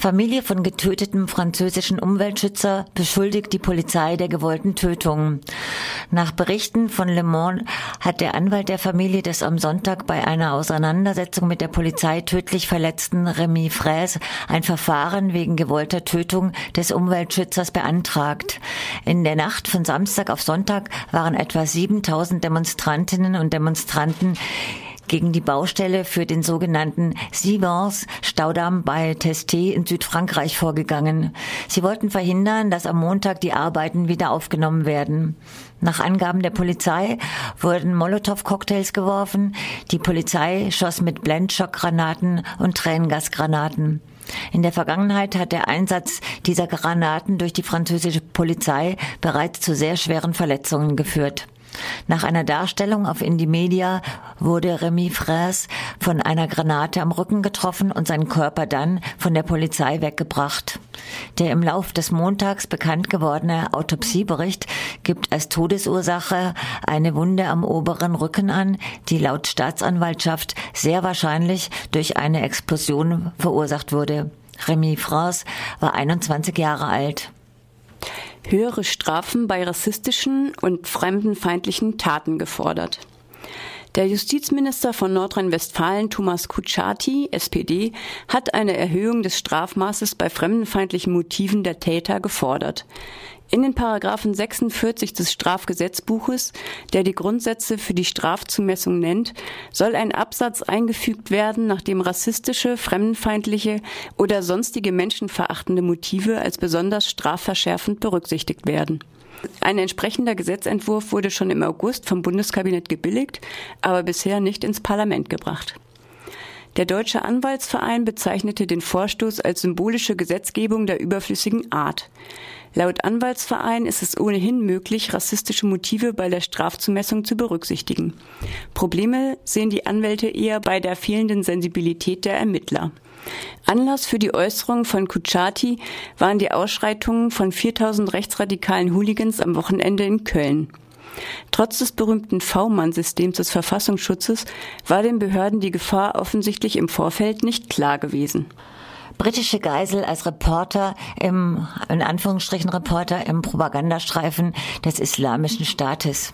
Familie von getötetem französischen Umweltschützer beschuldigt die Polizei der gewollten Tötung. Nach Berichten von Le Monde hat der Anwalt der Familie des am Sonntag bei einer Auseinandersetzung mit der Polizei tödlich verletzten Remy Fraise ein Verfahren wegen gewollter Tötung des Umweltschützers beantragt. In der Nacht von Samstag auf Sonntag waren etwa 7000 Demonstrantinnen und Demonstranten gegen die Baustelle für den sogenannten Sivans Staudamm bei Testé in Südfrankreich vorgegangen. Sie wollten verhindern, dass am Montag die Arbeiten wieder aufgenommen werden. Nach Angaben der Polizei wurden Molotow-Cocktails geworfen. Die Polizei schoss mit Blendschockgranaten und Tränengasgranaten. In der Vergangenheit hat der Einsatz dieser Granaten durch die französische Polizei bereits zu sehr schweren Verletzungen geführt. Nach einer Darstellung auf Indie Media wurde Remy Fraisse von einer Granate am Rücken getroffen und sein Körper dann von der Polizei weggebracht. Der im Lauf des Montags bekannt gewordene Autopsiebericht gibt als Todesursache eine Wunde am oberen Rücken an, die laut Staatsanwaltschaft sehr wahrscheinlich durch eine Explosion verursacht wurde. Remy France war 21 Jahre alt höhere Strafen bei rassistischen und fremdenfeindlichen Taten gefordert. Der Justizminister von Nordrhein-Westfalen, Thomas Kutschaty, SPD, hat eine Erhöhung des Strafmaßes bei fremdenfeindlichen Motiven der Täter gefordert. In den Paragraphen 46 des Strafgesetzbuches, der die Grundsätze für die Strafzumessung nennt, soll ein Absatz eingefügt werden, nachdem rassistische, fremdenfeindliche oder sonstige menschenverachtende Motive als besonders strafverschärfend berücksichtigt werden. Ein entsprechender Gesetzentwurf wurde schon im August vom Bundeskabinett gebilligt, aber bisher nicht ins Parlament gebracht. Der Deutsche Anwaltsverein bezeichnete den Vorstoß als symbolische Gesetzgebung der überflüssigen Art. Laut Anwaltsverein ist es ohnehin möglich, rassistische Motive bei der Strafzumessung zu berücksichtigen. Probleme sehen die Anwälte eher bei der fehlenden Sensibilität der Ermittler. Anlass für die Äußerung von Kuchati waren die Ausschreitungen von 4000 rechtsradikalen Hooligans am Wochenende in Köln. Trotz des berühmten V-Mann-Systems des Verfassungsschutzes war den Behörden die Gefahr offensichtlich im Vorfeld nicht klar gewesen britische Geisel als Reporter im, in Anführungsstrichen Reporter im Propagandastreifen des Islamischen Staates.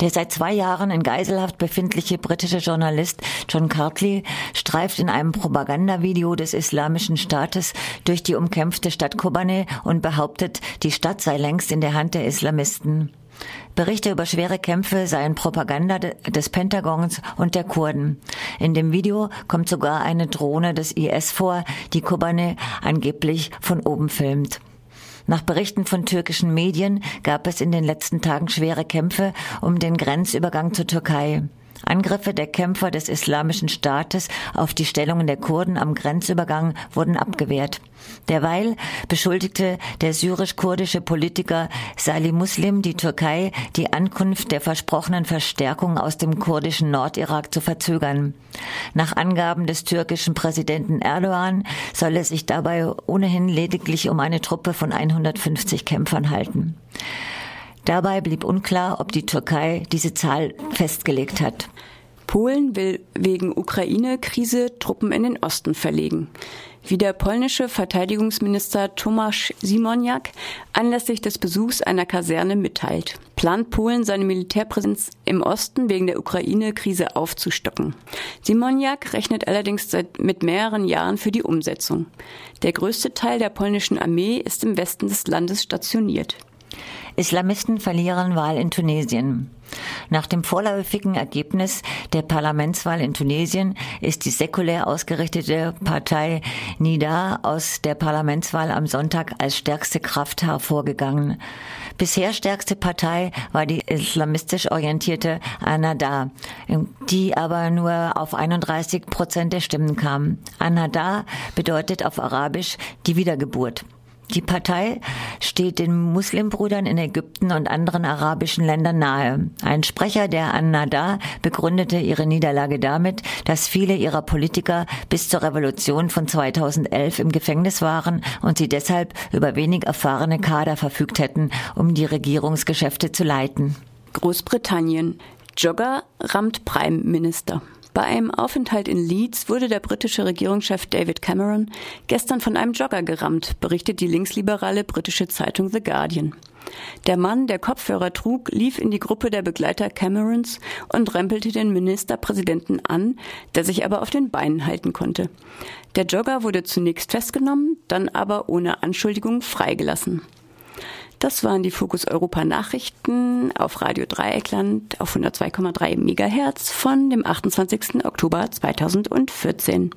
Der seit zwei Jahren in Geiselhaft befindliche britische Journalist John Cartley streift in einem Propagandavideo des Islamischen Staates durch die umkämpfte Stadt Kobane und behauptet, die Stadt sei längst in der Hand der Islamisten. Berichte über schwere Kämpfe seien Propaganda des Pentagons und der Kurden. In dem Video kommt sogar eine Drohne des IS vor, die Kobane angeblich von oben filmt. Nach Berichten von türkischen Medien gab es in den letzten Tagen schwere Kämpfe um den Grenzübergang zur Türkei. Angriffe der Kämpfer des Islamischen Staates auf die Stellungen der Kurden am Grenzübergang wurden abgewehrt. Derweil beschuldigte der syrisch-kurdische Politiker Salih Muslim die Türkei, die Ankunft der versprochenen Verstärkung aus dem kurdischen Nordirak zu verzögern. Nach Angaben des türkischen Präsidenten Erdogan soll es sich dabei ohnehin lediglich um eine Truppe von 150 Kämpfern halten. Dabei blieb unklar, ob die Türkei diese Zahl festgelegt hat. Polen will wegen Ukraine-Krise Truppen in den Osten verlegen. Wie der polnische Verteidigungsminister Tomasz Simoniak anlässlich des Besuchs einer Kaserne mitteilt, plant Polen seine Militärpräsenz im Osten wegen der Ukraine-Krise aufzustocken. Simoniak rechnet allerdings seit mit mehreren Jahren für die Umsetzung. Der größte Teil der polnischen Armee ist im Westen des Landes stationiert. Islamisten verlieren Wahl in Tunesien. Nach dem vorläufigen Ergebnis der Parlamentswahl in Tunesien ist die säkulär ausgerichtete Partei Nida aus der Parlamentswahl am Sonntag als stärkste Kraft hervorgegangen. Bisher stärkste Partei war die islamistisch orientierte Anada, die aber nur auf 31 Prozent der Stimmen kam. Anada bedeutet auf Arabisch die Wiedergeburt. Die Partei steht den Muslimbrüdern in Ägypten und anderen arabischen Ländern nahe. Ein Sprecher der An-Nada begründete ihre Niederlage damit, dass viele ihrer Politiker bis zur Revolution von 2011 im Gefängnis waren und sie deshalb über wenig erfahrene Kader verfügt hätten, um die Regierungsgeschäfte zu leiten. Großbritannien. Jogger rammt Prime-Minister. Bei einem Aufenthalt in Leeds wurde der britische Regierungschef David Cameron gestern von einem Jogger gerammt, berichtet die linksliberale britische Zeitung The Guardian. Der Mann, der Kopfhörer trug, lief in die Gruppe der Begleiter Camerons und rempelte den Ministerpräsidenten an, der sich aber auf den Beinen halten konnte. Der Jogger wurde zunächst festgenommen, dann aber ohne Anschuldigung freigelassen. Das waren die Fokus Europa Nachrichten auf Radio Dreieckland auf 102,3 Megahertz von dem 28. Oktober 2014.